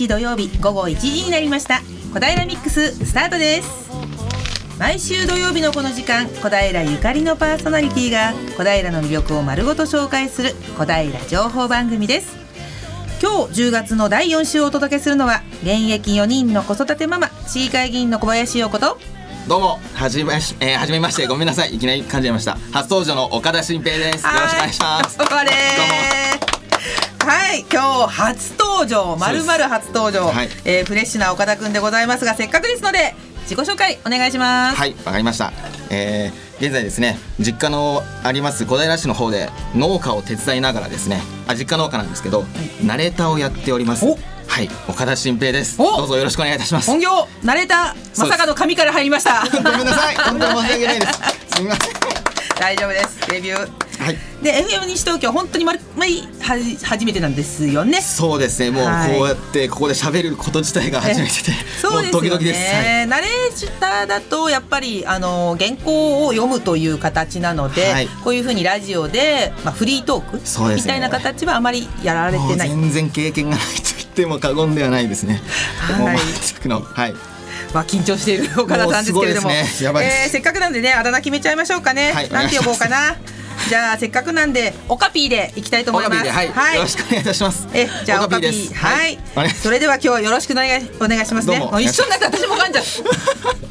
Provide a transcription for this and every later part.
日土曜日午後1時になりました。小平ミックススタートです。毎週土曜日のこの時間小平ゆかりのパーソナリティが小平の魅力を丸ごと紹介する小平情報番組です。今日10月の第4週をお届けするのは現役4人の子育てママ市議会議員の小林陽子とどうもはじめし、えー、はじめましてごめんなさい。いきなり感じました。初登場の岡田新平です。よろしくお願いします。どうもはい今日初登場まるまる初登場、はい、えー、フレッシュな岡田くんでございますがせっかくですので自己紹介お願いします。はいわかりました、えー、現在ですね実家のあります小平市の方で農家を手伝いながらですねあ実家農家なんですけど、はい、ナレーターをやっております。はい岡田新平です。どうぞよろしくお願いいたします。本業ナレーターまさかの紙から入りました。ごめんなさい。本当に申し訳ないですすみません大丈夫です。デビュー。はい、で FM 西東京本当にまるまりはじ初めてなんですよね。そうですね。もうこうやってここで喋ること自体が初めて。で、そうですよね、はい、ナレーターだとやっぱりあの原稿を読むという形なので、はい、こういうふうにラジオで、まあ、フリートーク、ね、みたいな形はあまりやられてない。全然経験がないと言っても過言ではないですね。はい、はいまあ緊張している岡田さんですけれども、ね、えー、せっかくなんでねあだ名決めちゃいましょうかね、はい、なんて呼ぼうかな。じゃあせっかくなんでオカピーでいきたいと思います。はい、はい、よろしくお願いいたします。え、じゃあオカピーはい、はい、それでは今日はよろしくお願いお願いしますね。も。う一緒になって私も噛んじゃう。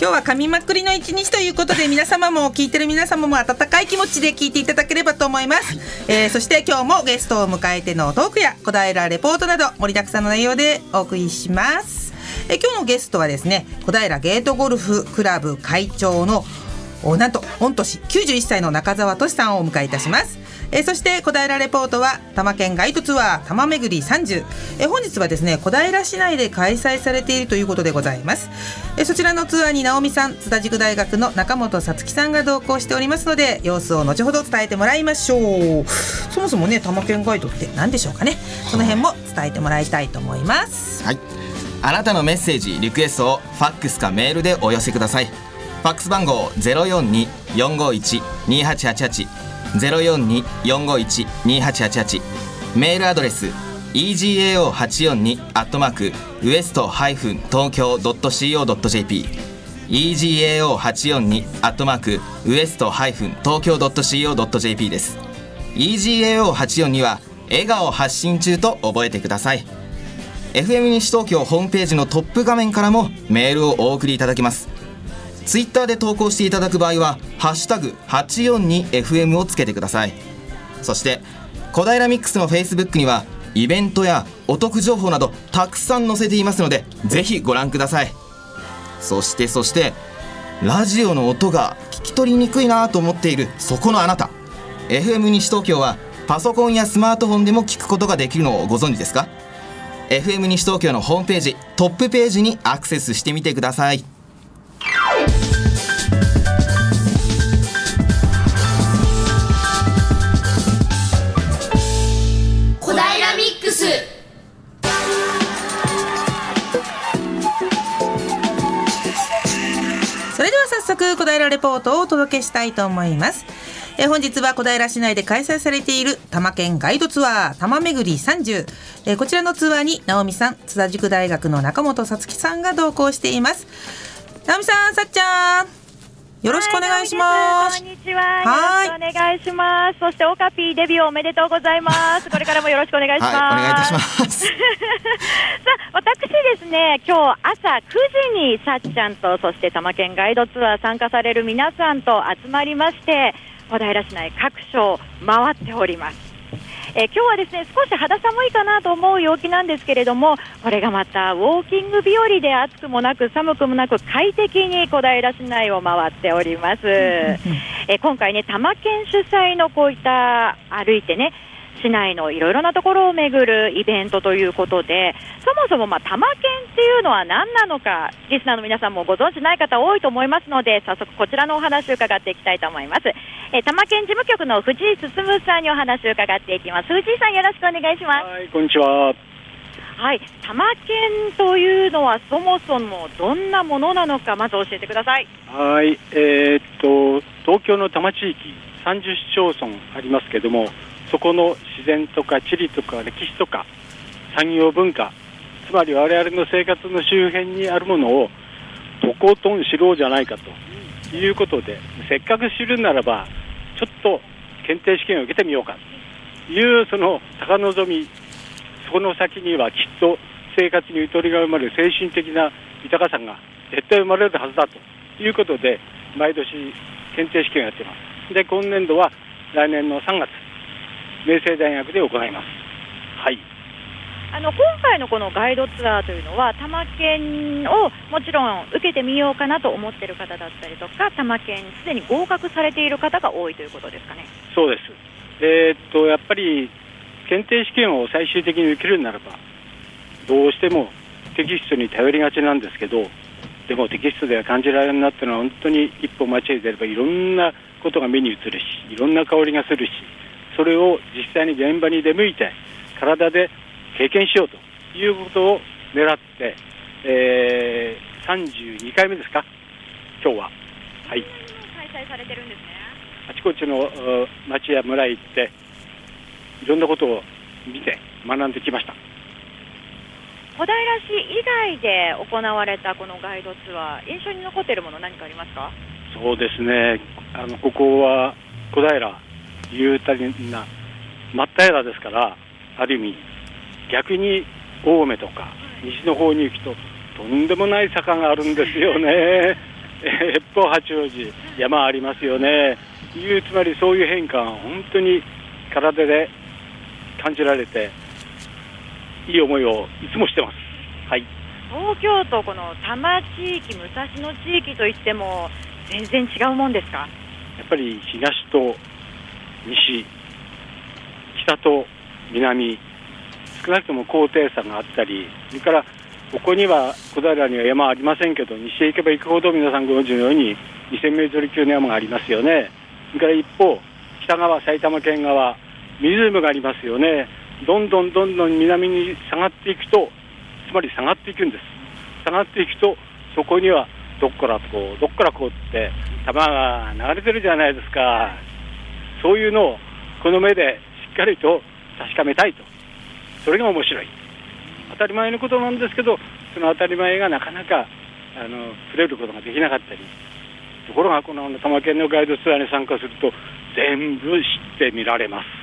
今日は噛みまくりの一日ということで皆様も聞いてる皆様も温かい気持ちで聞いていただければと思います、はい、えー、そして今日もゲストを迎えてのトークや小平レポートなど盛りだくさんの内容でお送りしますえ今日のゲストはですね小平ゲートゴルフクラブ会長のなんと御年91歳の中澤俊さんをお迎えいたします。えそして小平レポートは多摩県ガイドツアー多摩めぐり30え本日はですね小平市内で開催されているということでございます。えそちらのツアーに直美さん津田塾大学の中本さつきさんが同行しておりますので様子を後ほど伝えてもらいましょう。そもそもね多摩県ガイドって何でしょうかね。その辺も伝えてもらいたいと思います。はい。あなたのメッセージリクエストをファックスかメールでお寄せください。ファックス番号042-451-2888 042-451-2888メールアドレス egao842 アットマークウエストハイフン東京 .co.jp egao842 アットマークウエストハイフン東京 .co.jp です。egao842 は笑顔発信中と覚えてください。FM 西東京ホームページのトップ画面からもメールをお送りいただけます。ツイッターで投稿していただく場合は「ハッシュタグ #842FM」をつけてください。そして小平ミックスのフェイスブックにはイベントやお得情報などたくさん載せていますのでぜひご覧ください。そしてそしてラジオの音が聞き取りにくいなと思っているそこのあなた。FM 西東京はパソコンやスマートフォンでも聞くことができるのをご存知ですか？FM 西東京のホームページトップページにアクセスしてみてください。速小平レポートをお届けしたいと思いますえ本日は小平市内で開催されている多摩県ガイドツアー多摩めぐり30えこちらのツアーに直美さん津田塾大学の中本さつきさんが同行しています直美さんさっちゃんよろしくお願いします。こんにちは。はい。お願いします。そしてオカピーデビューおめでとうございます。これからもよろしくお願いします。はい、お願いいたします。さあ、私ですね、今日朝9時にさっちゃんとそして多摩県ガイドツアー参加される皆さんと集まりまして、小平市内各所回っております。えー、今日はですね少し肌寒いかなと思う陽気なんですけれどもこれがまたウォーキング日和で暑くもなく寒くもなく快適に小平市内を回っております、えー、今回ね多摩県主催のこういった歩いてね市内のいろいろなところを巡るイベントということで、そもそもまあ多摩県っていうのは何なのか、リスナーの皆さんもご存知ない方多いと思いますので、早速こちらのお話を伺っていきたいと思います。えー、多摩県事務局の藤井進さんにお話を伺っていきます。藤井さんよろしくお願いします。はい、こんにちは。はい、多摩県というのはそもそもどんなものなのか、まず教えてください。はい、えー、っと東京の多摩地域30市町村ありますけども、そこの自然とか地理とか歴史とか産業文化つまり我々の生活の周辺にあるものをとことん知ろうじゃないかということでせっかく知るならばちょっと検定試験を受けてみようかというその高望みそこの先にはきっと生活にゆとりが生まれる精神的な豊かさが絶対生まれるはずだということで毎年検定試験をやっています。で今年度は来年の3月明星大学で行います。はい。あの今回のこのガイドツアーというのは、多摩県をもちろん受けてみようかなと思っている方だったりとか、多摩県、すでに合格されている方が多いということですかね。そうです、えー、っとやっぱり検定試験を最終的に受けるならば、どうしてもテキストに頼りがちなんですけど、でもテキストでは感じられるなっていうのは、本当に一歩間違えてれば、いろんなことが目に映るし、いろんな香りがするし、それを実際に現場に出向いて、体で経験しようということを狙って、えー、32回目ですか、今日は。はい。開催されてるんですね。あちこちの町や村へ行って、いろんなことを見て学んできました。小平市以外で行われたこのガイドツアー、印象に残っているもの、何かありますか？そうですね、あのここは小平、雄大な真っ平らですから、ある意味、逆に青梅とか西の方に行くととんでもない坂があるんですよね、越方八王子、山ありますよね、いうつまりそういう変化が本当に体で感じられて、いい思いをいつもしてます。はい。東京都、この多摩地域、武蔵野地域といっても、全然違うもんですか？やっぱり東と西、北と南、少なくとも高低差があったり、それからここには小平には山ありませんけど、西へ行けば行くほど皆さんご存知のように、2000メートル級の山がありますよね。それから一方、北側、埼玉県側、湖がありますよね。どんどんどんどん南に下がっていくと、つまり下がっていくんです。下がっていくと、そこにはどっからこう、どっからこうって、玉が流れてるじゃないですか。そういうのをこの目でしっかりと確かめたいと。それが面白い。当たり前のことなんですけどその当たり前がなかなかあの触れることができなかったりところがこの多摩県のガイドツアーに参加すると全部知ってみられます。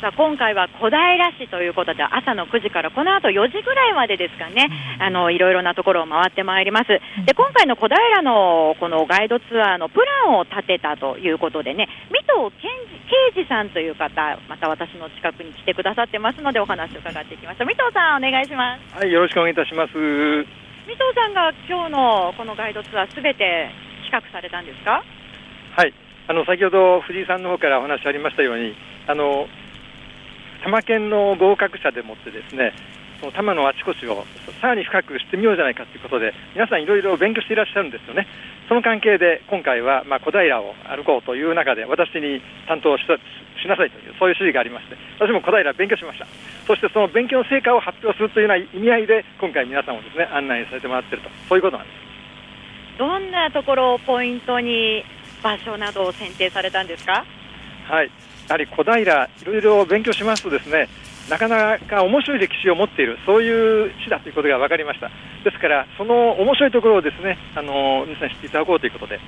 さあ今回は小平市ということで朝の9時からこの後4時ぐらいまでですかね、あのいろいろなところを回ってまいります。で今回の小平のこのガイドツアーのプランを立てたということでね、水戸啓二さんという方、また私の近くに来てくださってますのでお話を伺っていきましょう。水戸さんお願いします。はい、よろしくお願いいたします。水戸さんが今日のこのガイドツアーすべて企画されたんですか？はい。あの先ほど藤井さんの方からお話ありましたように、あの多摩県の合格者でもってですねその多摩のあちこちをさらに深く知ってみようじゃないかということで皆さんいろいろ勉強していらっしゃるんですよね。その関係で今回はまあ小平を歩こうという中で私に担当ししなさいというそういう指示がありまして私も小平勉強しました。そしてその勉強の成果を発表するというような意味合いで今回皆さんをですね案内されてもらっていると。そういうことなんです。どんなところをポイントに場所などを選定されたんですか？はいやはり小平、いろいろ勉強しますとですねなかなか面白い歴史を持っている、そういう市だということが分かりました、ですから、その面白いところをですねあの皆さん知っていただこうということで、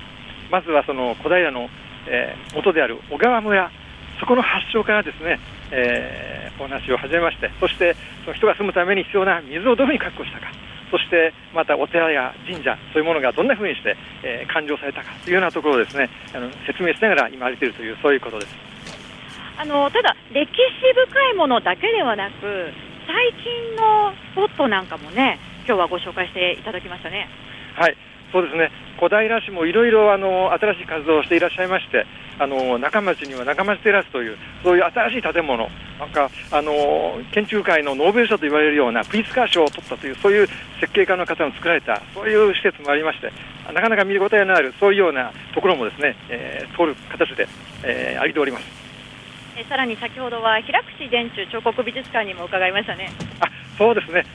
まずはその小平の、えー、元である小川村、そこの発祥からですね、えー、お話を始めまして、そしてその人が住むために必要な水をどういうふうに確保したか、そしてまたお寺や神社、そういうものがどんなふうにして、えー、勘定されたかというようなところをですねあの説明しながら今、歩いているという、そういうことです。あのただ、歴史深いものだけではなく、最近のスポットなんかもね、今日はご紹介していただきましたね。はいそうですね小平市もいろいろ新しい活動をしていらっしゃいまして、あの中町には中町テラスという、そういう新しい建物、なんかあの建築界のノーベル賞と言われるようなプリツカー賞を取ったという、そういう設計家の方の作られた、そういう施設もありまして、なかなか見応えのある、そういうようなところもですね、えー、通る形で、えー、歩いております。えさらに先ほどは平口電柱彫刻美術館にも伺いましたね。あそうですね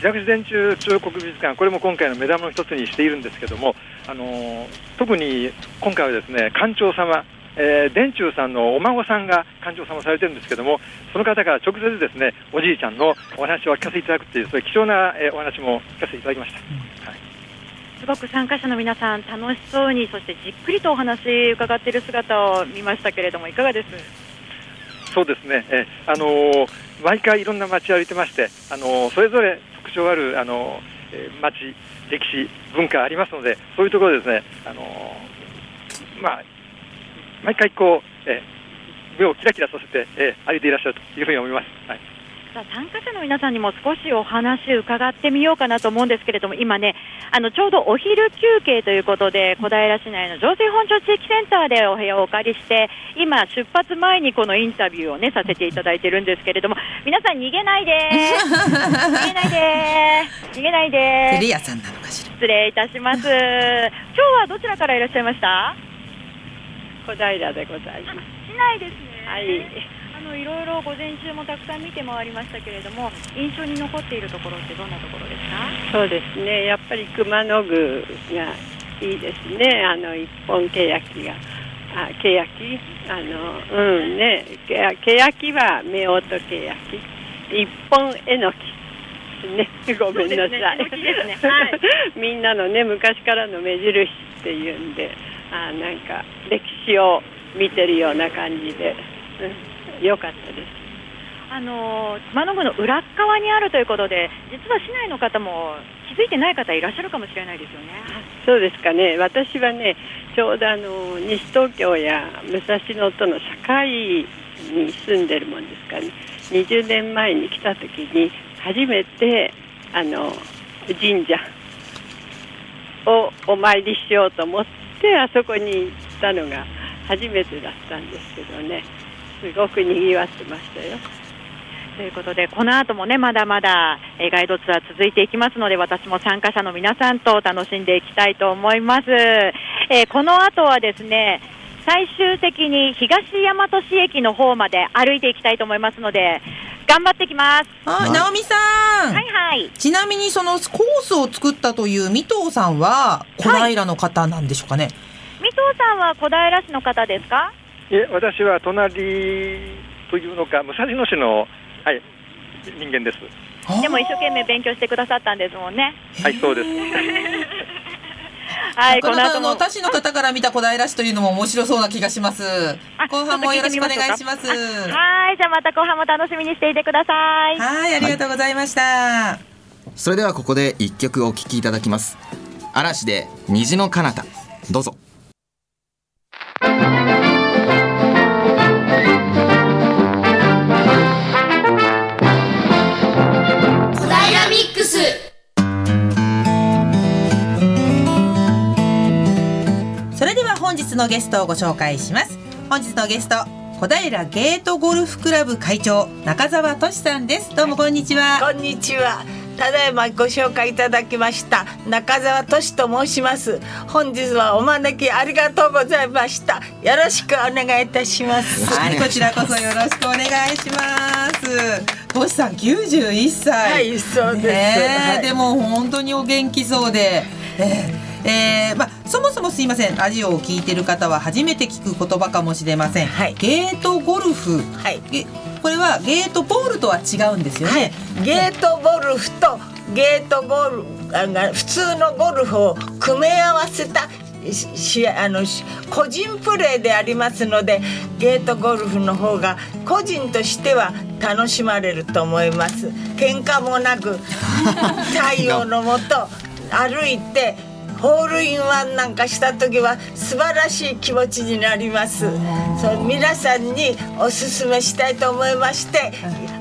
平口電柱彫刻美術館、これも今回の目玉の一つにしているんですけども、あのー、特に今回はですね館長様、えー、電柱さんのお孫さんが館長さんをされてるんですけども、その方から直接ですね、おじいちゃんのお話を聞かせていただくという、そういう貴重な、えー、お話も聞かせていただきました。はい、すごく参加者の皆さん、楽しそうに、そしてじっくりとお話伺っている姿を見ましたけれども、いかがですそうですね、えあのー、毎回いろんな街歩いてまして、あのー、それぞれ特徴ある、あのー、街、歴史、文化ありますので、そういうところですね、あのまあ、毎回こう、え目をキラキラさせて、え歩いていらっしゃるというふうに思います。はい。さあ参加者の皆さんにも少しお話伺ってみようかなと思うんですけれども、今ね、あのちょうどお昼休憩ということで、小平市内の上水本町地域センターでお部屋をお借りして、今、出発前にこのインタビューをねさせていただいてるんですけれども、皆さん、逃げないで逃げないで逃げないでテレ屋さんなのかしら失礼いたします。今日はどちらからいらっしゃいました？小平でございます。市内ですね。はい。あのいろいろ午前中もたくさん見て回りましたけれども、印象に残っているところってどんなところですか？そうですね。やっぱり熊野具がいいですね。あの一本ケヤキが。あ、ケヤキ？あのうんね、ケヤキは夫婦ケヤキ、一本えのき。ね、ごめんなさい。ねねはい、みんなのね昔からの目印っていうんで、あなんか歴史を見てるような感じで、うん、よかったです。あの熊野具の裏側にあるということで、実は市内の方も気づいてない方いらっしゃるかもしれないですよね。そうですかね。私はね、ちょうどあの西東京や武蔵野との境に住んでるもんですかね。20年前に来た時に初めてあの神社をお参りしようと思ってあそこに行ったのが初めてだったんですけどねすごくにぎわってましたよ。ということで、この後もね、まだまだガイドツアー続いていきますので、私も参加者の皆さんと楽しんでいきたいと思います。えー、この後はですね、最終的に東大和市駅の方まで歩いていきたいと思いますので、頑張ってきます。はい、直美さん。はいはい。ちなみにそのコースを作ったという三藤さんは小平の方なんでしょうかね。はい、三藤さんは小平市の方ですか？いえ、私は隣というのか武蔵野市のはい人間です。でも一生懸命勉強してくださったんですもんね。はい、そうです。はい、この後の他市の方から見た小平市というのも面白そうな気がします。後半もよろしくお願いします。はい、じゃあまた後半も楽しみにしていてください。はい、ありがとうございました。はい、それではここで一曲お聴きいただきます。嵐で虹の彼方どうぞ。日のゲストをご紹介します。本日のゲスト小平ゲートゴルフクラブ会長中澤俊さんです。どうもこんにちは。こんにちは。ただいまご紹介いただきました中澤俊と申します。本日はお招きありがとうございました。よろしくお願いいたします。はいこちらこそよろしくお願いします。俊さん91歳。はいそうです、ねはい、でも本当にお元気そうで、えーえーまあ、そもそもすいません。ラジオを聞いてる方は初めて聞く言葉かもしれません、はい、ゲートゴルフ、はい、これはゲートボールとは違うんですよね、はい、ゲートゴルフとゲートゴルフ普通のゴルフを組み合わせたしあの個人プレーでありますのでゲートゴルフの方が個人としては楽しまれると思います。喧嘩もなく 太陽のもと歩いてホールインワンなんかした時は素晴らしい気持ちになります。そう皆さんにお勧めしたいと思いまして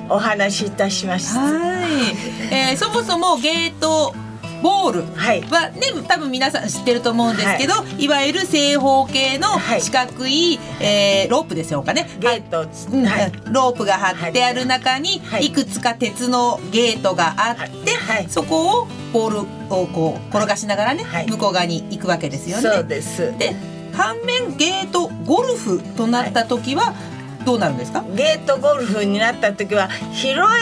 お話しいたしましたはい、えー、そもそもゲートボール。はね、はい、多分皆さん知ってると思うんですけど、はい、いわゆる正方形の四角い、はい、えー、ロープでしょうかねゲート、はい、ロープが張ってある中に、い、くつか鉄のゲートがあって、そこをボールをこう転がしながらね、向こう側に行くわけですよね。そうです。で反面ゲートゴルフとなった時は、どうなるんですか？ゲートゴルフになった時は広い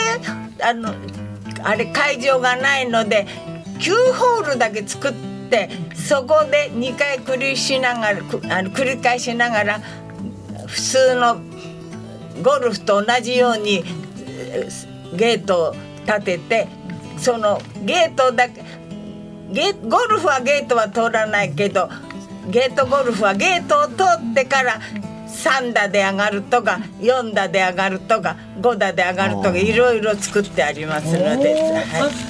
あのあれ会場がないので9ホールだけ作ってそこで2回繰りしながらあの繰り返しながら普通のゴルフと同じようにゲートを立ててそのゲートだけゲゴルフはゲートは通らないけどゲートゴルフはゲートを通ってから3打で上がるとか4打で上がるとか5打で上がるとかいろいろ作ってありますので、はい、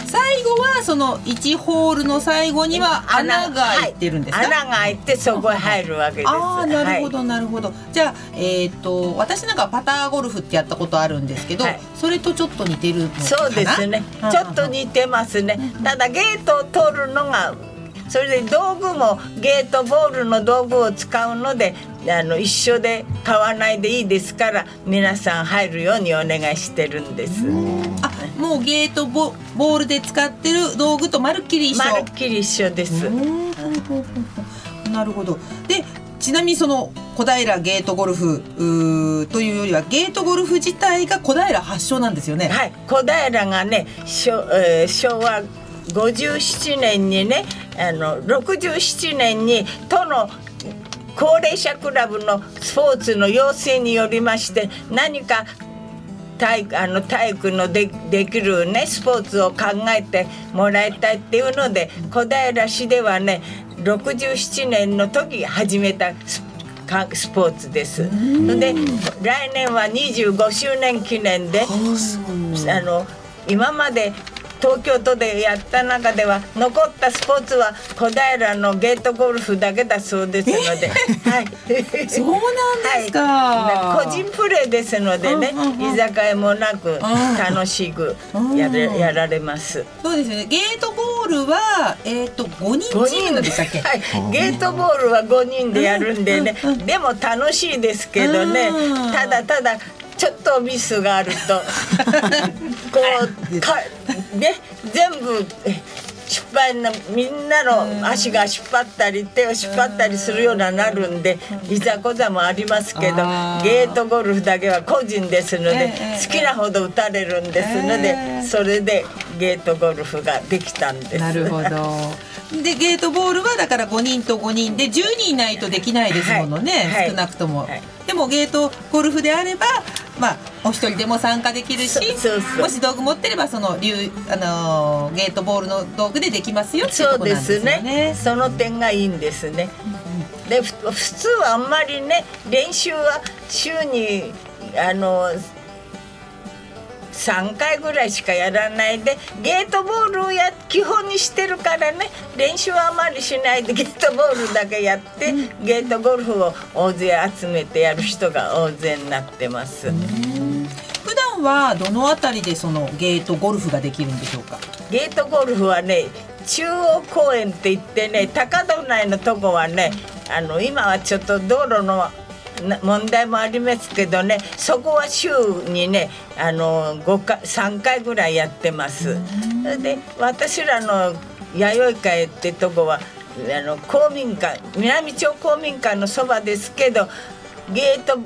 最後はその1ホールの最後には穴が開いてるんですか、穴が開いてそこへ入るわけです。あなるほどなるほど、じゃあえっ、ー、と私なんかパターゴルフってやったことあるんですけど、はい、それとちょっと似てるそうですね。ちょっと似てますね。ただゲートを通るのがそれで道具もゲートボールの道具を使うのであの一緒で買わないでいいですから皆さん入るようにお願いしてるんです。あもうゲートボボールで使ってる道具とまるっきり一緒。まるっきり一緒です。なるほど。でちなみにその小平ゲートゴルフというよりはゲートゴルフ自体が小平発祥なんですよね。はい、小平がね昭,、えー、昭和57年にねあの67年に都の高齢者クラブのスポーツの要請によりまして何か体あの体育のでできるねスポーツを考えてもらいたいっていうので小平市ではね67年の時始めたススポーツです。で来年は25周年記念であの今まで東京都でやった中では残ったスポーツは小平のゲートゴルフだけだそうですので、はい、そうなんですか、はい、個人プレーですのでね、居酒屋もなく楽しくやれやられます。そうですね。ゲートボールはえっ、ー、と五人チームでしたっけ？はい。ゲートボールは五人でやるんでね、でも楽しいですけどね、ただただちょっとミスがあると こうかね全部失敗なみんなの足が引っ張ったり手を引っ張ったりするようななるんでいざこざもありますけどゲートゴルフだけは個人ですので好きなほど打たれるんですのでそれでゲートゴルフができたんです。なるほど。でゲートボールはだから5人と5人で10人いないとできないですものね、はい、少なくとも、はい、でもゲートゴルフであればまあお一人でも参加できるしもし道具持ってればそのあのゲートボールの道具でできますよっていうとこなんですね。ねその点がいいんですね。で普通はあんまりね練習は週にあの3回ぐらいしかやらないでゲートボールをや基本にしてるからね練習はあまりしないでゲートボールだけやって、うん、ゲートゴルフを大勢集めてやる人が大勢になってます。普段はどの辺りでそのゲートゴルフができるんでしょうか？ゲートゴルフはね中央公園って言ってね高戸内のとこはねあの今はちょっと道路の問題もありますけどねそこは週にねあの5回3回ぐらいやってます。で私らの弥生会ってとこはあの公民館南町公民館のそばですけどゲート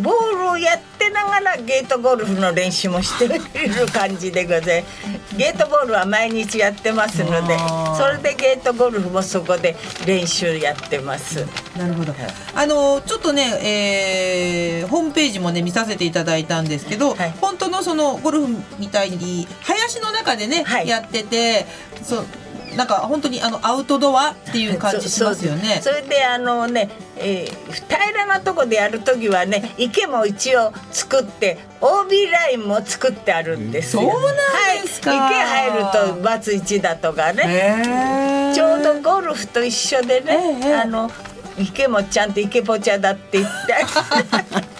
ボールをやってながらゲートゴルフの練習もしている感じでございます。ゲートボールは毎日やってますのでそれでゲートゴルフもそこで練習やってます。なるほど。あのちょっとね、えー、ホームページもね見させていただいたんですけど、はい、本当のそのゴルフみたいに林の中でね、はい、やっててそうなんか本当にあのアウトドアっていう感じしますよね。それであのね、えー、平らなとこでやる時はね池も一応作って OB ラインも作ってあるんですよ。そうなんですか。はい、池入るとバツ一だとかね。ちょうどゴルフと一緒でね、あの池もちゃんと池ポチャだって言って。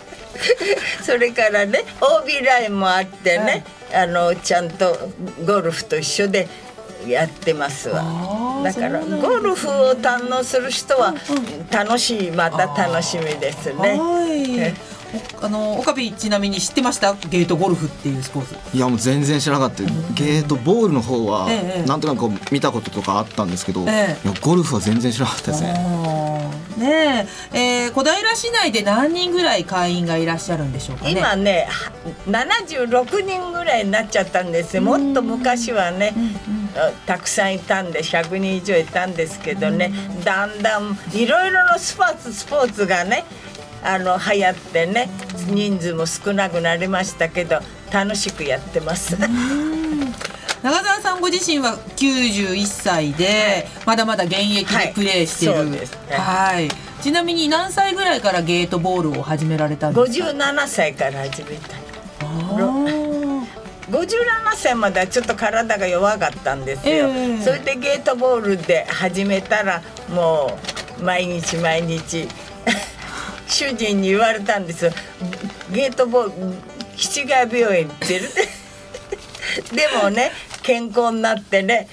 それからね OB ラインもあってね、はい、あのちゃんとゴルフと一緒でやってますわ。だからゴルフを堪能する人は楽しいまた楽しみですね。あの岡部ちなみに知ってました？ゲートゴルフっていうスポーツ。いやもう全然知らなかった。ゲートボールの方は、なんとなく見たこととかあったんですけど、ええ、ゴルフは全然知らなかったですね。ねえ。えー、小平市内で何人ぐらい会員がいらっしゃるんでしょうかね？今ね76人ぐらいになっちゃったんですよ。もっと昔はね、うんうん。たくさんいたんで100人以上いたんですけどねだんだんいろいろのスポーツスポーツがねあの流行ってね人数も少なくなりましたけど楽しくやってます。長澤さんご自身は91歳で、はい、まだまだ現役でプレーしている、はい、はい、ちなみに何歳ぐらいからゲートボールを始められたんですか？57歳から始めた。57歳まではちょっと体が弱かったんですよ、えー、それでゲートボールで始めたらもう毎日毎日主人に言われたんですよ。ゲートボール七ヶ病院行って。る でもね健康になってね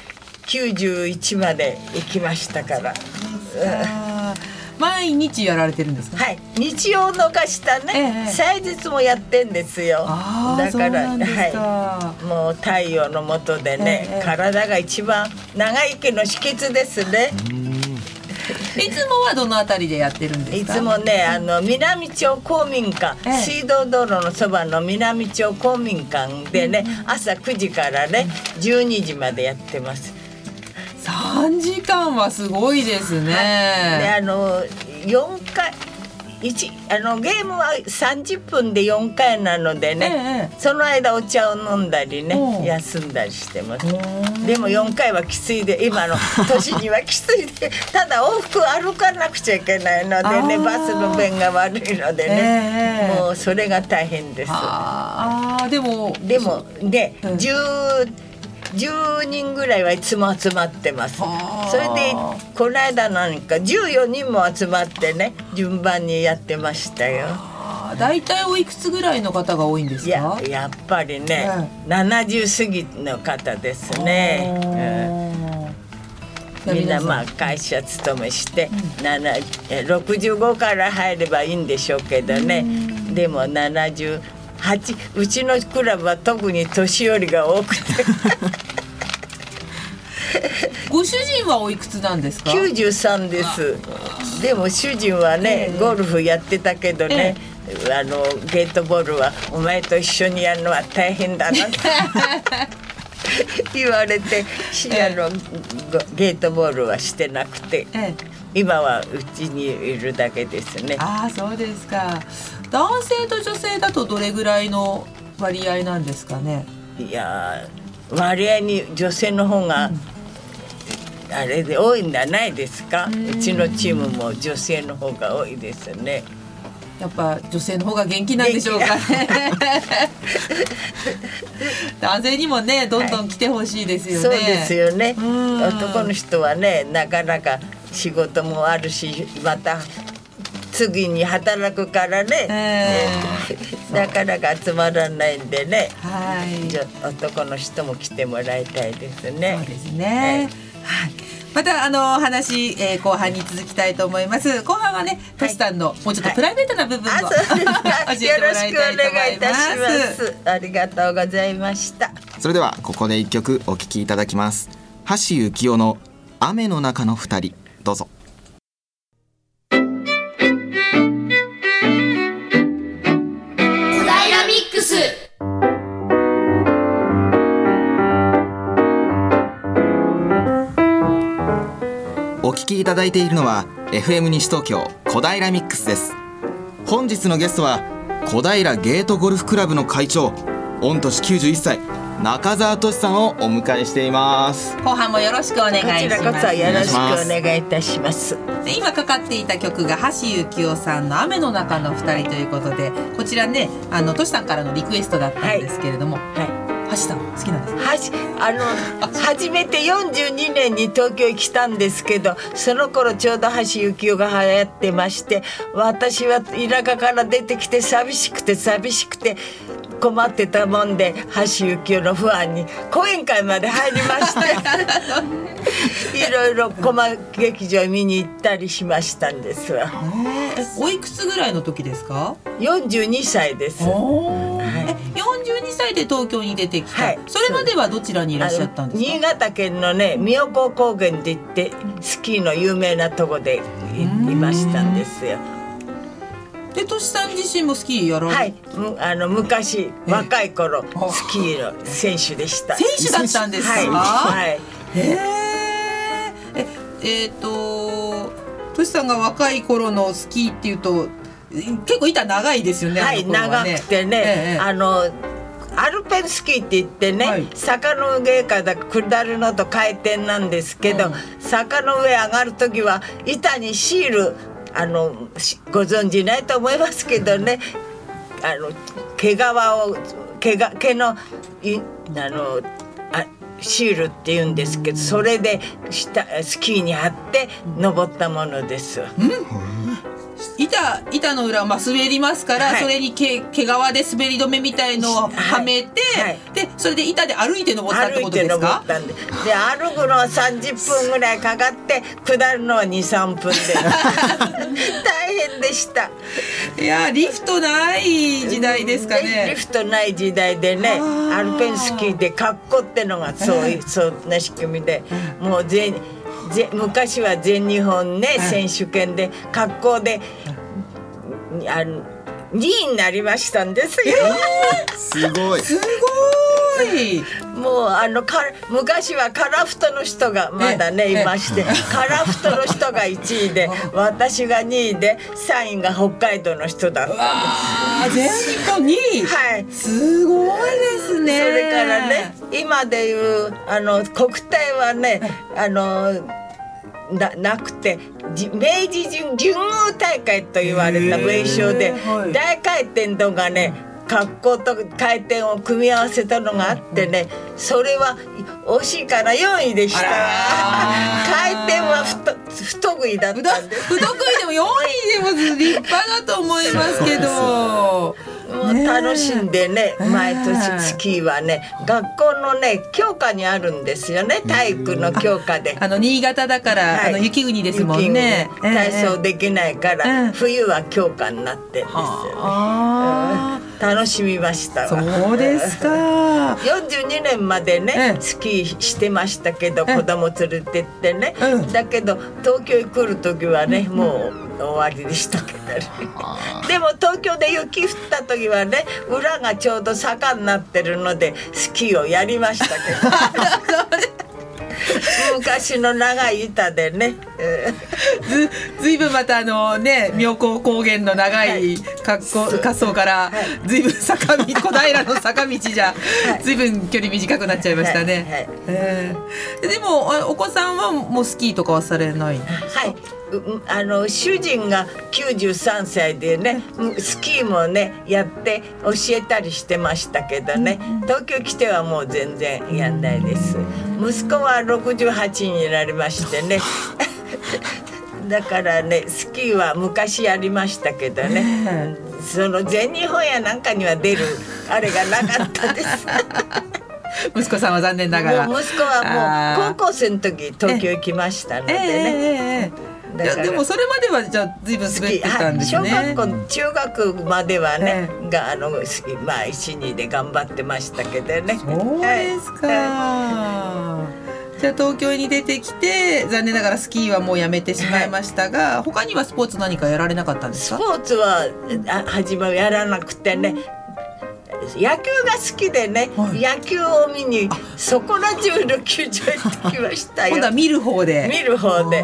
91まで行きましたから。毎日やられてるんですはい。日曜のかしたね、ええ、祭日もやってんですよ。だからはい。もう太陽の下でね、え、体が一番長生きの秘訣ですね いつもはどのあたりでやってるんですいつもねあの南町公民館、水道道路のそばの南町公民館でね、朝9時からね12時までやってます。3時間はすごいですね。であの4回一あのゲームは30分で4回なのでね、ええ、その間お茶を飲んだりね休んだりしてます。でも4回はきついで今の年にはきついで ただ往復歩かなくちゃいけないのでねバスの便が悪いのでね、え、もうそれが大変です。あでもでもね、うん、10 10人ぐらいはいつも集まってます。それでこの間なんか14人も集まってね順番にやってましたよ。大体おいくつぐらいの方が多いんですか？ややっぱりね、うん、70過ぎの方ですね、うん、みんなまあ会社勤めして、うん、65から入ればいいんでしょうけどね、でも70 8うちのクラブは特に年寄りが多くて。ご主人はおいくつなんですか？93です。でも主人はねゴルフやってたけどね、ええ、あのゲートボールはお前と一緒にやるのは大変だな。っ て言われて、え、あのゲートボールはしてなくて、今はうちにいるだけですね。ああそうですか男性と女性だとどれぐらいの割合なんですかね？いや割合に女性の方が、うん、あれで多いんじゃないですか？うちのチームも女性の方が多いですね。やっぱ女性の方が元気なんでしょうかね。男性にもねどんどん来てほしいですよね、はい、そうですよね。男の人はねなかなか仕事もあるしまた次に働くからね、えー、なかなか集まらないんでね、はい、男の人も来てもらいたいですね。そうですね、はい、はい。またあの話、えー、後半に続きたいと思います。後半はねトシさんの、もうちょっとプライベートな部分を、はい、教えてもらいたいと思います。ありがとうございました。それではここで一曲お聴きいただきます。橋幸夫の雨の中の二人だいているのは FM 西東京小平ミックスです。本日のゲストは小平ゲートゴルフクラブの会長御年91歳中澤俊さんをお迎えしています。後半もよろしくお願いします。こちらこそよろしくお願いいたします。今かかっていた曲が橋幸夫さんの雨の中の二人ということでこちらねあのトシさんからのリクエストだったんですけれども、はい、はい橋さん好きなんですあの初めて42年に東京に来たんですけどその頃ちょうど橋幸夫が流行ってまして私は田舎から出てきて寂しくて寂しくて困ってたもんで橋幸夫のファンに講演会まで入りまして いろいろ駒劇場見に行ったりしましたんですわ。おいくつぐらいの時ですか？42歳です。はい、42歳で東京に出てきた、はい、それまではどちらにいらっしゃったんです新潟県のね妙高高原って言ってスキーの有名なとこでいましたんですよ。でとしさん自身もスキーやらはい。あの昔若い頃スキーの選手でした。選手だったんですか？はい、はい、へえ。えっ、ー、ととしさんが若い頃のスキーっていうと結構板長いですよね。はい、長くてね、ええ、あの。アルペンスキーって言ってね、はい、坂の上から下るのと回転なんですけど、うん、坂の上上がる時は板にシールあのご存じないと思いますけどねあの毛皮を毛が毛のいあのあシールって言うんですけどそれで下スキーに貼って登ったものです。うん板板の裏はまあ滑りますから、はい、それに毛毛皮で滑り止めみたいのをはめて、はい。はい、でそれで板で歩いて登ったってことですか？で。歩くのは30分ぐらいかかって下るのは23分で。大変でした。いやリフトない時代ですかね。リフトない時代でねアルペンスキーで格好ってのがそういうそんな仕組みでもう全ぜ昔は全日本ね、選手権で格好であの2位になりましたんですよ。すごい。すごい。もうあのか昔はカラフトの人がまだねいましてカラフトの人が1位で 私が2位で3位が北海道の人だったんです。全日本2位。はい。すごいですね。それからね今でいうあの国体はねあのななくて明治神神宮大会と言われた名称で、大回転とかね格好と回転を組み合わせたのがあってねそれは惜しいから4位でした。回転は不不得意だった不得意でも4位でも立派だと思いますけど。もう楽しんでね毎年スキーはね学校のね教科にあるんですよね。体育の教科で。あの新潟だから、はい、あの雪国ですもんね。体操できないから、冬は教科になってんですよね、楽しみましたそうですか。42年までね、スキーしてましたけど、子供連れてってね、だけど東京に来る時はね、もう終わりでしたけどね。でも東京で雪降った時はね裏がちょうど坂になってるのでスキーをやりましたけど 昔の長い板でね。ずずいぶんまたあのね妙高高原の長い滑走からずいぶん坂道 小平の坂道じゃずいぶん距離短くなっちゃいましたね。えー、でもお子さんはもうスキーとかはされないはい。あの主人が93歳でねスキーもねやって教えたりしてましたけどね。東京来てはもう全然やんないです息子は68になりましてね。だからねスキーは昔やりましたけどね。その全日本やなんかには出るあれがなかったです。息子さんは残念ながら。息子はもう高校生の時東京行きましたのでね、えーえーいやでもそれまではじゃあ随分滑ってたんですね。小学校中学まではね、えー、があのまあ一二で頑張ってましたけどね。そうですか。はい、じゃあ東京に出てきて残念ながらスキーはもうやめてしまいましたが、はい、他にはスポーツ何かやられなかったんですか？スポーツはあ始まやらなくてね。野球が好きでね、はい、野球を見にそこら中の球場行ってきましたよ。今度は見る方で。見る方で。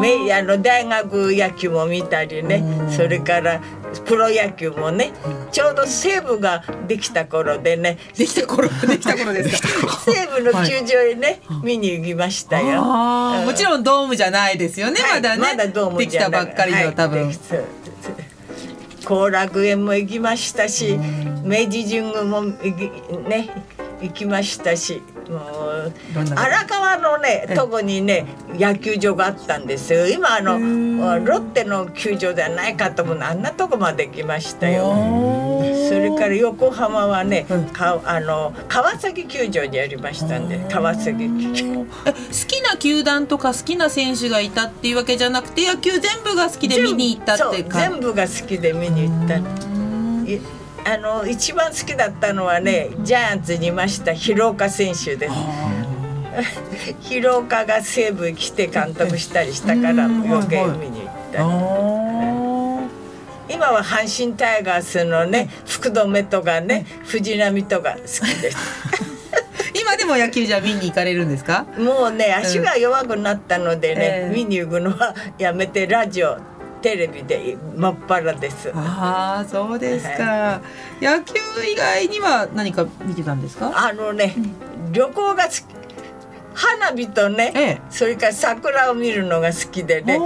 めあの大学野球も見たりね。それからプロ野球もね。ちょうど西武ができた頃でね。できた頃 できた頃ですか。西武の球場へね、はい、見に行きましたよ、もちろんドームじゃないですよね、はい、まだね。まだドームできたばっかりの、多分後楽園も行きましたし明治神宮もね行きましたし。荒川のねとこにね野球場があったんです。よ今あのロッテの球場ではないかと思うあんなとこまで来ましたよ。それから横浜はね、かあの川崎球場にありましたんで川崎球場。好きな球団とか好きな選手がいたっていうわけじゃなくて野球全部が好きで見に行ったって全部が好きで見に行ったあの一番好きだったのはねジャイアンツにいました広岡選手です。広岡が西武来て監督したりしたから余計見に行ったり。今は阪神タイガースのね福留とかね藤波とか好きです。今でも野球じゃ見に行かれるんですか？もうね足が弱くなったのでね、うん、見に行くのはやめてラジオテレビで真っ腹です。ああそうですか、はい、野球以外には何か見てたんですか？あのね、うん、旅行が好き花火とね、ええ、それから桜を見るのが好きでね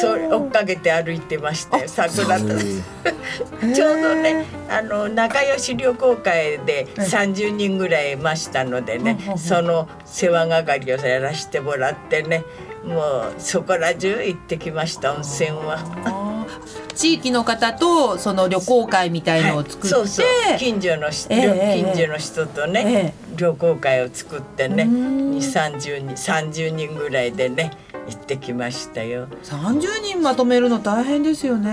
それ追っかけて歩いてましたよ桜と。ちょうどねあの仲良し旅行会で30人ぐらいいましたのでね、その世話係をやらせてもらってねもうそこら中行ってきました温泉は。地域の方とその旅行会みたいのを作って、はい、そうそう。近所の、えー、近所の人とね、えー、旅行会を作ってね2 3 0人30人ぐらいでね行ってきましたよ。30人まとめるの大変ですよね。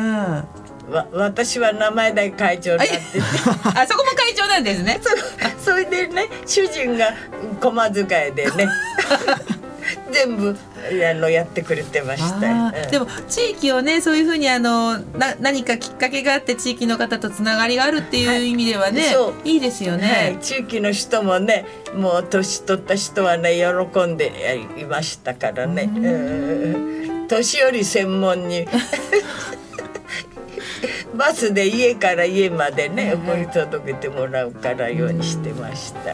わ私は名前だけ会長になってて。あそこも会長なんですね。それでね主人が駒遣いでね。全部あのやってくれてました、うん、でも地域をねそういうふうにあのな何かきっかけがあって地域の方とつながりがあるっていう意味ではね、はい、いいですよね、はい、地域の人もねもう年取った人はね喜んでいましたからね、年寄り専門に バスで家から家までね送り届けてもらうからようにしてました。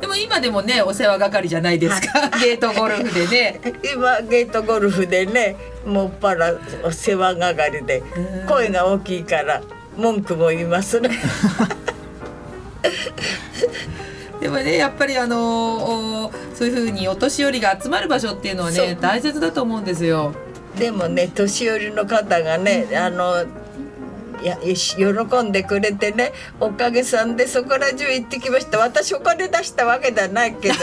でも今でもねお世話係じゃないですか、ゲートゴルフでね。今ゲートゴルフでねもっぱらお世話係で声が大きいから文句も言いますね。でもねやっぱりあのそういうふうにお年寄りが集まる場所っていうのはね大切だと思うんですよ。でもね年寄りの方がねあのや喜んでくれてねおかげさんでそこら中行ってきました。私お金出したわけではないけどね。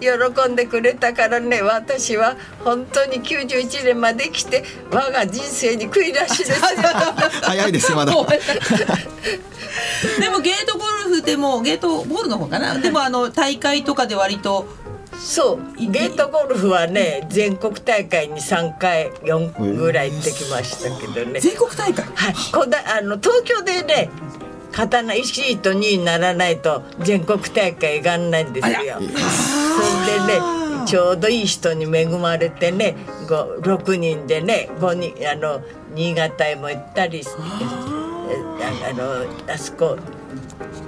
喜んでくれたからね私は本当に91年まで来て我が人生に悔いらしです 早いですまだ。でもゲートゴルフでもゲートボールの方かな。でもあの大会とかで割とそうゲートゴルフはね全国大会に3回4ぐらい行ってきましたけどね。全国大会？はい。こだあの東京でね刀1位と2位にならないと全国大会行かないんですよ。それでねちょうどいい人に恵まれてね6人でね5人あの新潟へも行ったりあのあそこ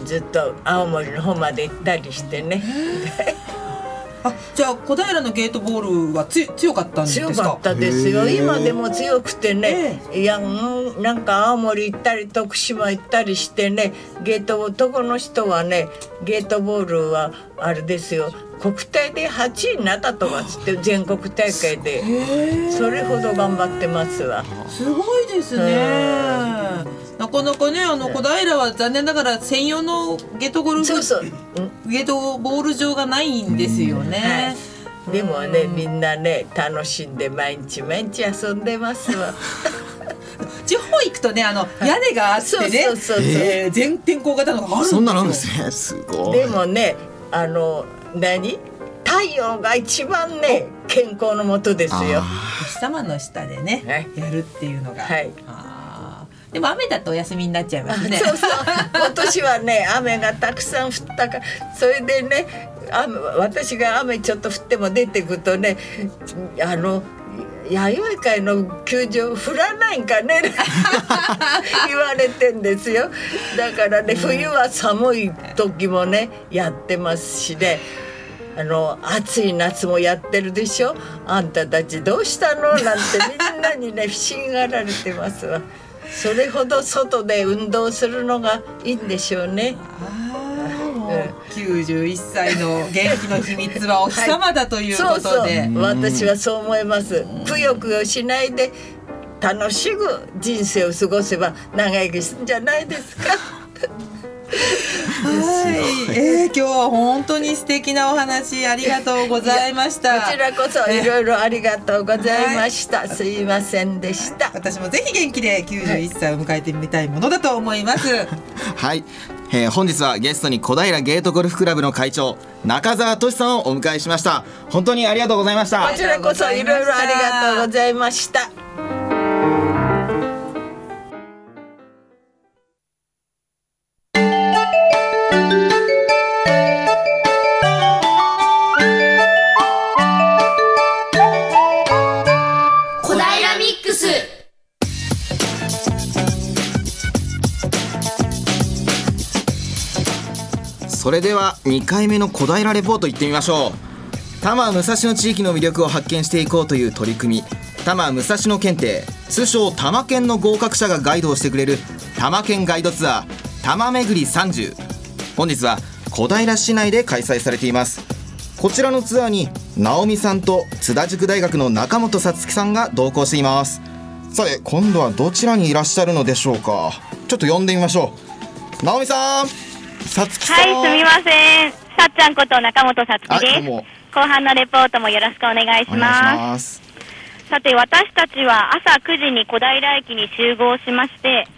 ずっと青森の方まで行ったりしてね。あじゃあ小平のゲートボールはつ強かったんですか？強かったですよ。今でも強くてね、いやなんか青森行ったり徳島行ったりしてねゲート男の人はねゲートボールはあれですよ。国体で8位になったとかつって全国大会で。それほど頑張ってますわ。すごいですね。なかなかねあの小平は残念ながら専用のゲートゴルフそうそう、ゲートボール場がないんですよね、はい、でもねみんなね楽しんで毎日毎日遊んでますわ。地方行くとねあの屋根があってね全天候型のがあるそんななんですね。すごい。でもねあの何？太陽が一番ね健康のもとですよ。お日様の下でね、はい、やるっていうのが。はい。でも雨だとお休みになっちゃいますね。そうそう。今年はね雨がたくさん降ったかそれでね雨私が雨ちょっと降っても出てくとねあの弥生会の球場降らないんかね 言われてんですよ。だからね冬は寒い時もねやってますしね。あの暑い夏もやってるでしょ。あんたたちどうしたの？なんてみんなにね 不審がられてますわ。それほど外で運動するのがいいんでしょうね。91歳の元気の秘密はお日様だということで、はい、そうそう。私はそう思います。くよくよしないで楽しく人生を過ごせば長生きするんじゃないですか。はい、えー、今日は本当に素敵なお話ありがとうございました。こちらこそいろいろありがとうございました。はい、すいませんでした。私もぜひ元気で91歳を迎えてみたいものだと思います。はい、えー、本日はゲストに小平ゲートゴルフクラブの会長中澤俊さんをお迎えしました。本当にありがとうございました。こちらこそいろいろありがとうございました。では2回目の小平レポート行ってみましょう。多摩武蔵野地域の魅力を発見していこうという取り組み。多摩武蔵野検定。通称多摩県の合格者がガイドをしてくれる。多摩県ガイドツアー多摩めぐり30本日は小平市内で開催されています。こちらのツアーに直美さんと津田塾大学の中本さつきさんが同行しています。さて今度はどちらにいらっしゃるのでしょうか。ちょっと呼んでみましょう。直美さん。さつきさんはい、すみません。さっちゃんこと中本さつきです。後半のレポートもよろしくお願いしお願いします。ますさて、私たちは朝9時に小平駅に集合しまして、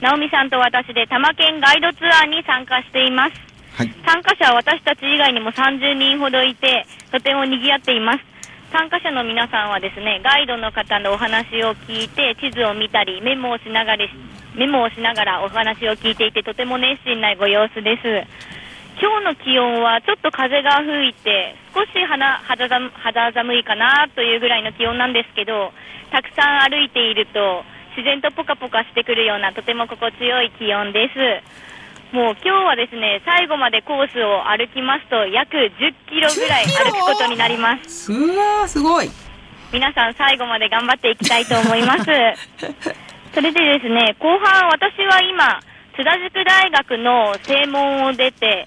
直美さんと私で多摩県ガイドツアーに参加しています。はい参加者は私たち以外にも30人ほどいて、とても賑わっています。参加者の皆さんはですね、ガイドの方のお話を聞いて、地図を見たり、メモをしながら、メモをしながらお話を聞いていて、とても熱心なご様子です。今日の気温はちょっと風が吹いて、少し肌肌寒いかなというぐらいの気温なんですけど、たくさん歩いていると、自然とポカポカしてくるようなとても心地よい気温です。もう今日はですね、最後までコースを歩きますと、約10キロぐらい歩くことになります。うわーすごい皆さん最後まで頑張っていきたいと思います。それでですね、後半私は今、津田塾大学の正門を出て、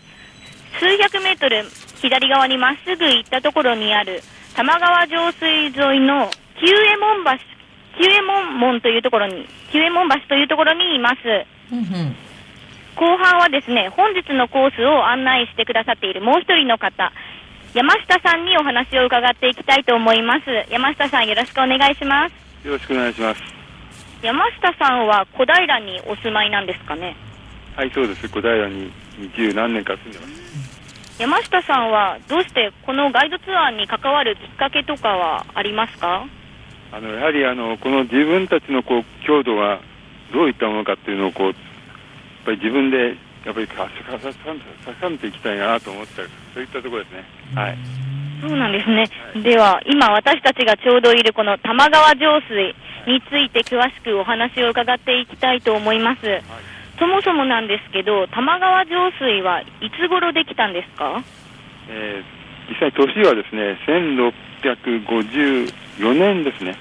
数百メートル左側にまっすぐ行ったところにある玉川上水沿いの旧右衛門橋、旧右衛門門というところに、旧右衛門橋というところにいます。後半はですね、本日のコースを案内してくださっているもう一人の方、山下さんにお話を伺っていきたいと思います。山下さんよろしくお願いします。よろしくお願いします。山下さんは小平にお住まいなんですかね？はい、そうです。小平に二十何年か住んでます。山下さんはどうしてこのガイドツアーに関わるきっかけとかはありますか？あのやはりあのこの自分たちのこう強度がどういったものかっていうのをこうぱり自分でやっぱりかささささんでいきたいなと思ったそういったところですね。はい。そうなんですね。では、今私たちがちょうどいるこの玉川上水について詳しくお話を伺っていきたいと思います。そもそもなんですけど、玉川上水はいつ頃できたんですか？えー実際年はですね1654年ですね。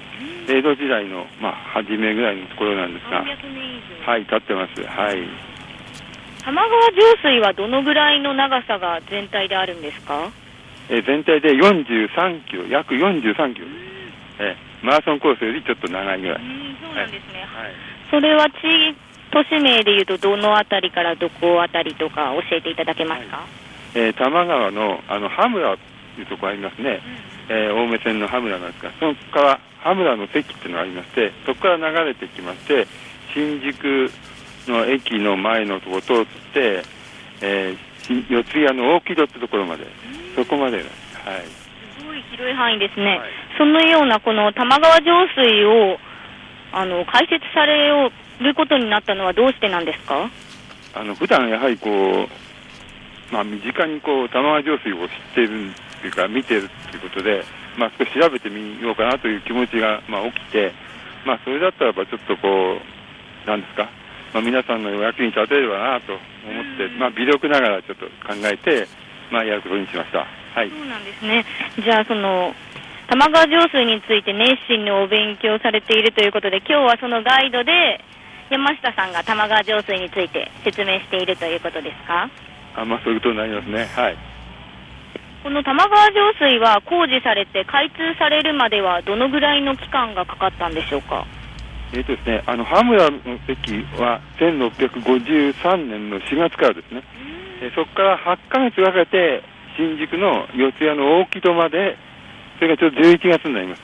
江戸時代のまあ初めぐらいのところなんですが、300年以上。はい、経ってます。はい。玉川上水はどのぐらいの長さが全体であるんですか？えー全体で43キロ、約43キロ。えーマラソンコースよりちょっと長いぐらい。そうなんですね。はい。それは地都市名でいうとどのあたりからどこあたりとか教えていただけますか、えー多摩川のあの羽村というところありますね、えー青梅線の羽村なんですが、そこから羽村の関っていうのがありまして、そこから流れてきまして、新宿の駅の前のところを通って、えー新四谷の大木戸ってところまで、そこまで。はい。すごい広い範囲ですね、そのようなこの玉川上水をあの開設されることになったのはどうしてなんですか？あの普段やはりこう、まあ、身近にこう玉川上水を知っているというか、見てるということで、まあ、少し調べてみようかなという気持ちが、まあ、起きて、まあ、それだったらばちょっとこう、なんですか、まあ、皆さんのお役に立てればなと思って、まあ、微力ながらちょっと考えて、まあ、やることにしました。はい。そうなんですねじゃあその玉川上水について熱心にお勉強されているということで今日はそのガイドで山下さんが玉川上水について説明しているということですか？あまあ、そういうことになりますね。はい。この玉川上水は工事されて開通されるまではどのぐらいの期間がかかったんでしょうか？えーとですね、あの羽村の席は1653年の4月からですね、えーそこから8ヶ月かけて新宿の四谷の大木戸まで、それがちょうど11月になります。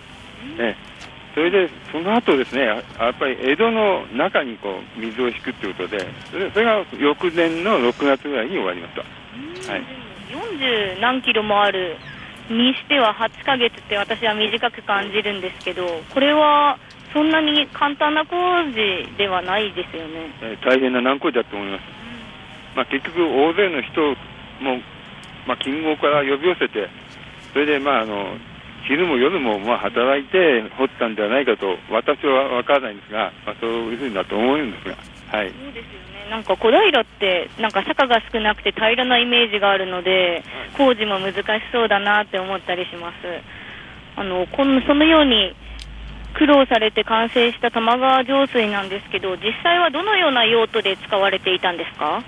えーそれで、その後ですね、ややっぱり江戸の中にこう水を引くということで、それそれが翌年の6月ぐらいに終わりました。はい40何キロもあるにしては8ヶ月って私は短く感じるんですけどこれはそんなに簡単な工事ではないですよね。えー大変な難工事だと思います。まあ、結局、大勢の人も、まあ、近郷から呼び寄せて、それで、まあ、あの昼も夜もまあ働いて掘ったんではないかと、私は分からないんですが、まあ、そういうふうだと思うんですが、はい、そうですよね、なんか小平って、なんか坂が少なくて平らなイメージがあるので、工事も難しそうだなって思ったりします。あのこのそのように苦労されて完成した玉川上水なんですけど、実際はどのような用途で使われていたんですか？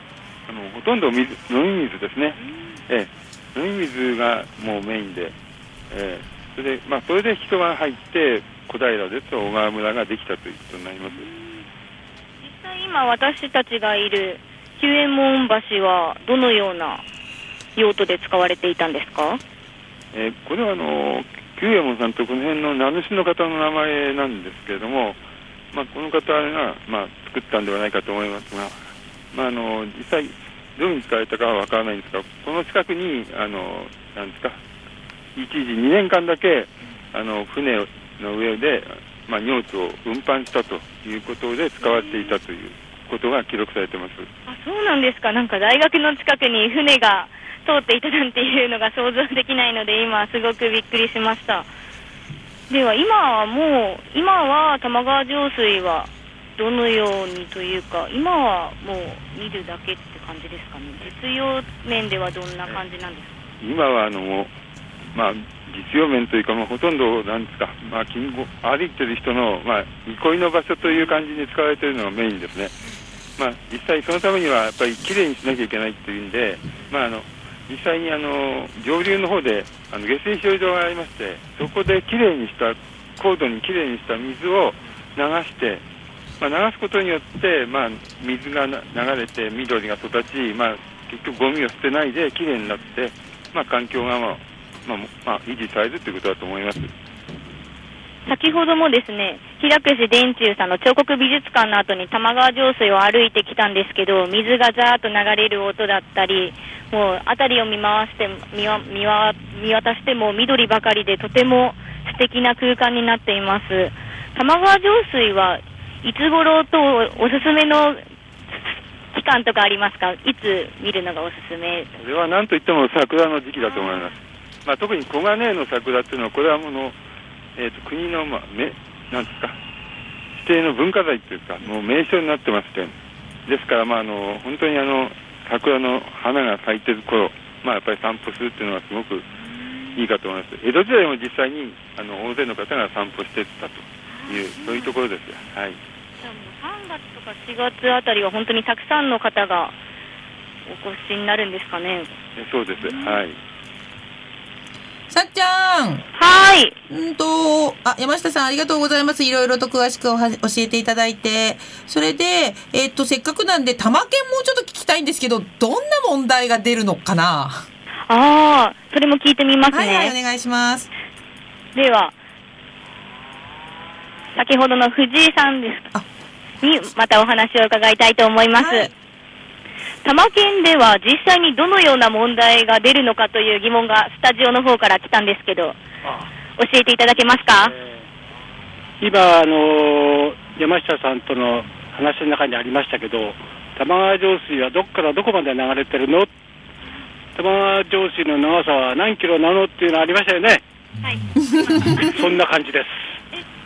あのほとんど水飲み水ですね、ええ、飲み水がもうメインで、ええ、それでまあ、それで人が入って、小平ですと小川村ができたということになります。実際今私たちがいる九右衛門橋はどのような用途で使われていたんですか、えー、これはあの九右衛門さんとこの辺の名主の方の名前なんですけれども、まあ、この方が、まあ、作ったんではないかと思いますが、まあ、あの実際、どういうふうに使われたかは分からないんですが、この近くに、あのなんですか、一時2年間だけあの船の上で、まあ、荷物を運搬したということで使われていたということが記録されてます。あそうなんですか、なんか大学の近くに船が通っていたなんていうのが想像できないので、今、すごくびっくりしました。では今はもう、今は玉川上水はどのようにというか、今はもう見るだけって感じですかね、実用面ではどんな感じなんですか？今はあのまあ、実用面というか、まあ、ほとんどなんですか、まあ、近歩歩いてる人の、まあ、憩いの場所という感じに使われているのがメインですね。まあ、実際そのためにはやっぱりきれいにしなきゃいけないというんで、まあ、あの実際にあの上流の方であの下水処理場がありましてそこできれいにした高度にきれいにした水を流して、まあ、流すことによって、まあ、水が流れて緑が育ち、まあ、結局ゴミを捨てないできれいになって、まあ、環境が、まあ、まあ、維持されるということだと思います。先ほどもですね、平久伝中さんの彫刻美術館の後に玉川上水を歩いてきたんですけど、水がザーッと流れる音だったり、もう辺りを見回して見見見渡しても緑ばかりでとても素敵な空間になっています。玉川上水はいつ頃とおすすめの期間とかありますか？いつ見るのがおすすめ？それは何といっても桜の時期だと思います。まあ、特に黄金の桜っていうのは、これはもの、えーと、国の、まあ、めなんですか、指定の文化財っていうか、もう名所になってまして、ですから、まあ、あの本当にあの桜の花が咲いてる頃、まあ、やっぱり散歩するっていうのはすごくいいかと思います。江戸時代も実際にあの大勢の方が散歩してたという、そういうところですはい。じゃあもう3月とか4月あたりは本当にたくさんの方がお越しになるんですかね。そうです。はい。さっちゃん。はい。うんと、あ、山下さんありがとうございます。いろいろと詳しく教えていただいて。それで、えっ、と、せっかくなんで、玉県もうちょっと聞きたいんですけど、どんな問題が出るのかな？ああ、それも聞いてみますね。はい、はい、お願いします。では、先ほどの藤井さんですに、またお話を伺いたいと思います。はい多摩県では実際にどのような問題が出るのかという疑問がスタジオの方から来たんですけど、教えていただけますか、えー、今あの、山下さんとの話の中にありましたけど、玉川上水はどこからどこまで流れてるの？玉川上水の長さは何キロなの？っていうのありましたよね。はい。そんな感じです。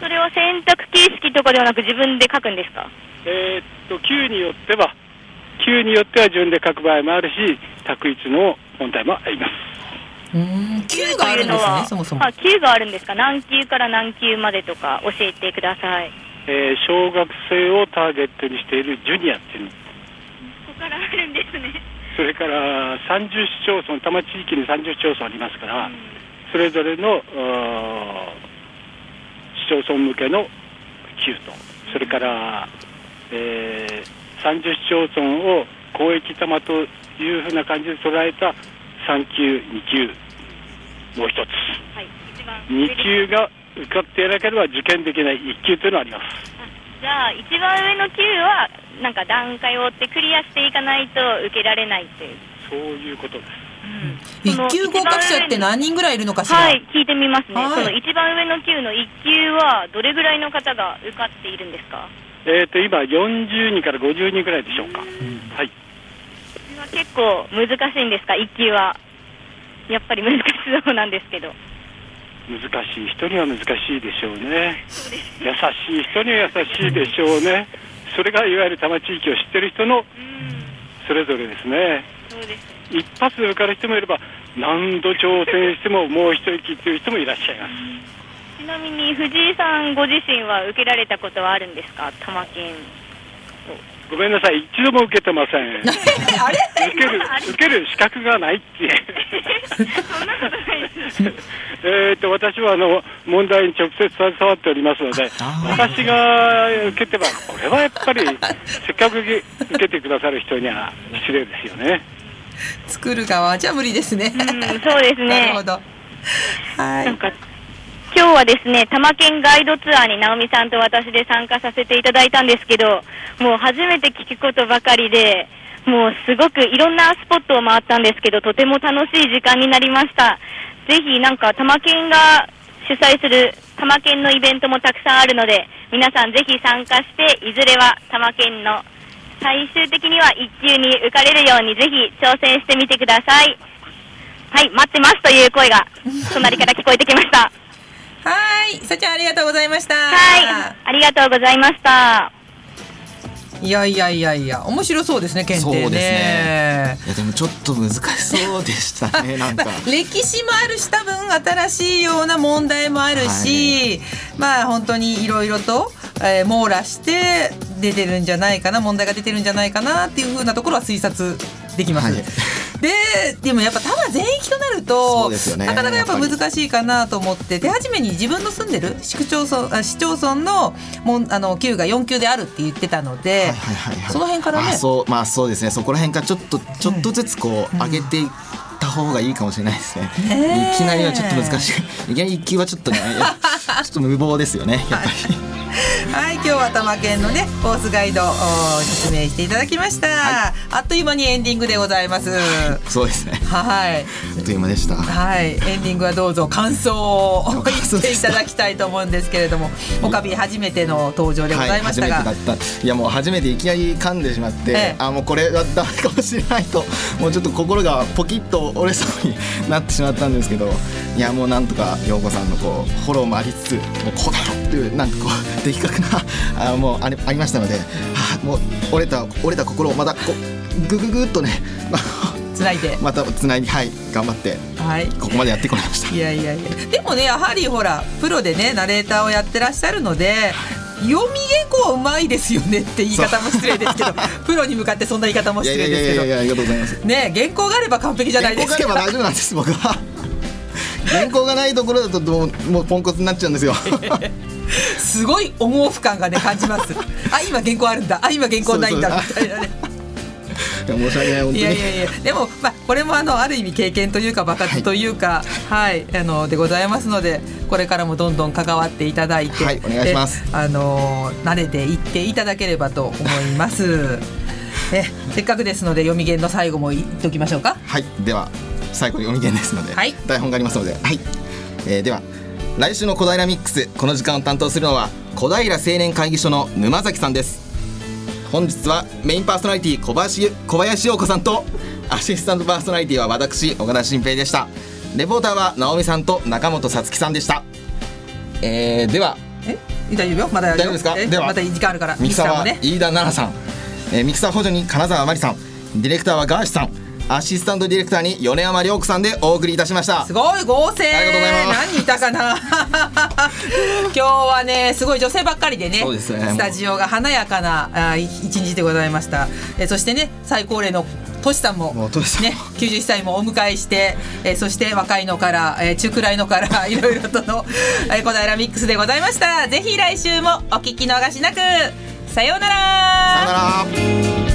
それは選択形式とかではなく自分で書くんですか？えっと、級によっては級によっては順で書く場合もあるし、択一の問題もあります。うん級があるんですね、そもそも。あ、級があるんですか？何級から何級までとか教えてください。えー、小学生をターゲットにしているジュニアっていうの。ここからあるんですね。それから30市町村、多摩地域に30市町村ありますから、うん、それぞれの市町村向けの級と、それから、えー30市町村を公益玉というふうな感じで捉えた3級、2級、もう一つ、はい、2級が受かっていなければ受験できない1級というのがあります。じゃあ、一番上の級はなんか段階を追ってクリアしていかないと受けられないっていう。そういうことです。うん、1級合格者って何人ぐらいいるのかしら？はい聞いてみますね、はい、その一番上の級の1級はどれぐらいの方が受かっているんですか？えー、と今、40人から50人ぐらいでしょうか、うん、はい、結構難しいんですか、1級は。やっぱり難しそうなんですけど。難しい人には難しいでしょうね。優しい人には優しいでしょうね。それがいわゆる多摩地域を知ってる人のそれぞれですね。一発で受かる人もいれば何度挑戦してももう一息っていう人もいらっしゃいますちなみに藤井さんご自身は受けられたことはあるんですか？多摩県ごめんなさい、一度も受けてません。あれ？受ける、受ける資格がないって。そんなことないです。えっと、私はあの、問題に直接携わっておりますので、私が受けてば、これはやっぱり、せっかく受けてくださる人には失礼ですよね。作る側じゃ無理ですね。うん、そうですね。なるほど。はい。今日はですね、多摩県ガイドツアーに直美さんと私で参加させていただいたんですけど、もう初めて聞くことばかりで、もうすごくいろんなスポットを回ったんですけど、とても楽しい時間になりました。ぜひなんか多摩県が主催する多摩県のイベントもたくさんあるので、皆さんぜひ参加して、いずれは多摩県の最終的には一級に受かれるようにぜひ挑戦してみてください。はい、待ってますという声が隣から聞こえてきました。はい、さちゃんありがとうございました。はい、ありがとうございました。いやいやいやいや、面白そうですね、検定ね。そうですねいやでもちょっと難しそうでしたね なんか歴史もあるし多分新しいような問題もあるし、まあ本当にいろいろと、えー網羅して出てるんじゃないかな問題が出てるんじゃないかなっていうふうなところは推察できます。はいででもやっぱ多摩全域となるそと、なかなかやっぱ難しいかなと思って手始めに自分の住んでる市区町村あ市町村のもんあの級が4級であるって言ってたので、その辺からね。あそうまあそうですね。そこら辺からちょっとちょっとずつこう上げていった方がいいかもしれないですね、ねえ。いきなりはちょっと難しいいきなり一級はちょっとねちょっと無謀ですよねやっぱり、はい、今日は多摩県のねコースガイドを説明していただきました、あっという間にエンディングでございます。そうですね。はい、あっという間でした。はい、エンディングはどうぞ感想を言っていただきたいと思うんですけれども、オカビ初めての登場でございましたが、はい、やもう初めていきなり噛んでしまって、ええ。あもうこれはダメかもしれないともうちょっと心がポキッと折れそうになってしまったんですけどいやもうなんとか陽子さんのこうフォローもありつつもうこうだろっていうなんかこう的確なあもうありありましたので、はあ、もう折れた折れた心をまたこうグググっとね つないで、またつないではい頑張ってはい。ここまでやってこられました。いやいやいや。でもねやはりほらプロでねナレーターをやってらっしゃるので読み原稿はうまいですよねって言い方も失礼ですけどプロに向かってそんな言い方も失いやいやいやい礼ですけどやありがとうございますね原稿があれば完璧じゃないですか。原稿があれば大丈夫なんです僕は。原稿がないところだともうもうポンコツになっちゃうんですよ。すごい重負感がね感じます。あ今原稿あるんだ。あ今原稿ないんだみたいなね申し訳ない本当に。いやいやいやでもまあこれもあのある意味経験というか爆発というかはい、あのでございますのでこれからもどんどん関わっていただいてはいお願いします。えあの慣れていっていただければと思います。えせっかくですので読み原の最後も言っておきましょうか。はい。では最後読み原ですので、はい。台本がありますのではい、えーでは来週の小平ミックスこの時間を担当するのは小平青年会議所の沼崎さんです本日はメインパーソナリティ小林小林陽子さんとアシスタントパーソナリティは私岡田新平でした。レポーターは直美さんと中本さつきさんでした。えー、では。え？大丈夫よ。まだ大丈夫ですか？え？では。また時間あるから。ミキサーはもね。飯田奈々さん、えーミキサー補助に金沢真理さん。ディレクターはガーシさんアシスタントディレクターに米山涼子さんでお送りいたしました。すごい合成ありがとうございます。何人いたかな。今日はねすごい女性ばっかりでねね。スタジオが華やかな一日でございました。えそしてね最高齢のトシさんももうトシね90歳もお迎えしてえそして若いのからえ中くらいのから いろいろとのえ小平ミックスでございました。ぜひ来週もお聞き逃しなく。さようなら。さよなら